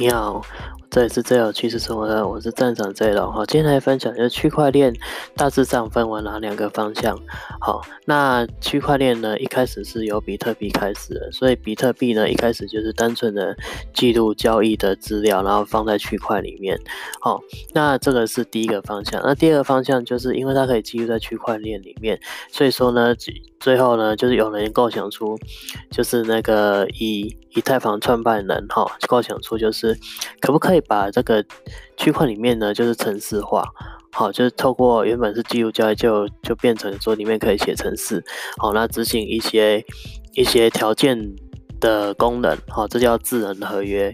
你好，这里是最有趣事生活的，我是站长 Z 龙哈。今天来分享就是区块链大致上分为哪两个方向。好，那区块链呢，一开始是由比特币开始的，所以比特币呢，一开始就是单纯的记录交易的资料，然后放在区块里面。好，那这个是第一个方向。那第二个方向就是因为它可以记录在区块链里面，所以说呢，最后呢，就是有人构想出，就是那个以以太坊创办人哈构想出，就是可不可以把这个区块里面呢，就是程式化，好，就是透过原本是记录交易，就就变成说里面可以写程式，好，那执行一些一些条件的功能，好，这叫智能合约。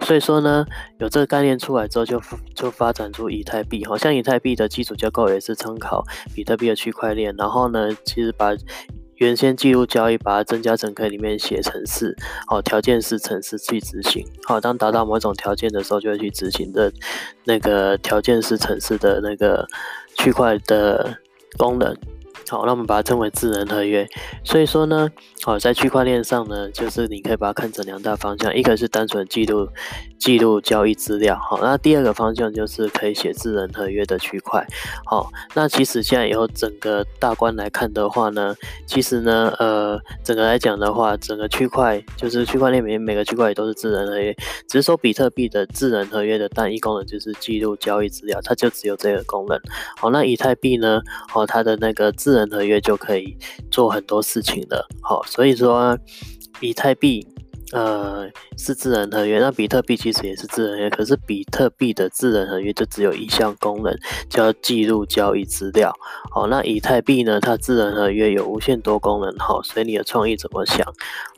所以说呢，有这个概念出来之后，就就发展出以太币，好像以太币的基础架构也是参考比特币的区块链，然后呢，其实把原先记录交易，把它增加成可以里面写程式，哦，条件式程式去执行，好，当达到某种条件的时候，就会去执行的那个条件式程式的那个区块的功能。好，那我们把它称为智能合约。所以说呢，好，在区块链上呢，就是你可以把它看成两大方向，一个是单纯记录记录交易资料，好，那第二个方向就是可以写智能合约的区块。好，那其实现在以后整个大观来看的话呢，其实呢，呃，整个来讲的话，整个区块就是区块链里面每个区块也都是智能合约，只是说比特币的智能合约的单一功能就是记录交易资料，它就只有这个功能。好，那以太币呢，好，它的那个智智能合约就可以做很多事情了，好，所以说以太币呃是智能合约，那比特币其实也是智能合约，可是比特币的智能合约就只有一项功能，叫记录交易资料，好，那以太币呢，它智能合约有无限多功能，好，随你的创意怎么想，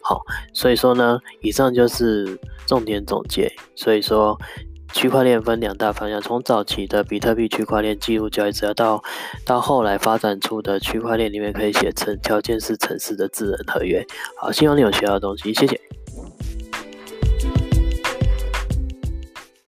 好，所以说呢，以上就是重点总结，所以说。区块链分两大方向，从早期的比特币区块链记录交易只要，到到后来发展出的区块链里面可以写成条件式城市的智能合约。好，希望你有学到东西，谢谢。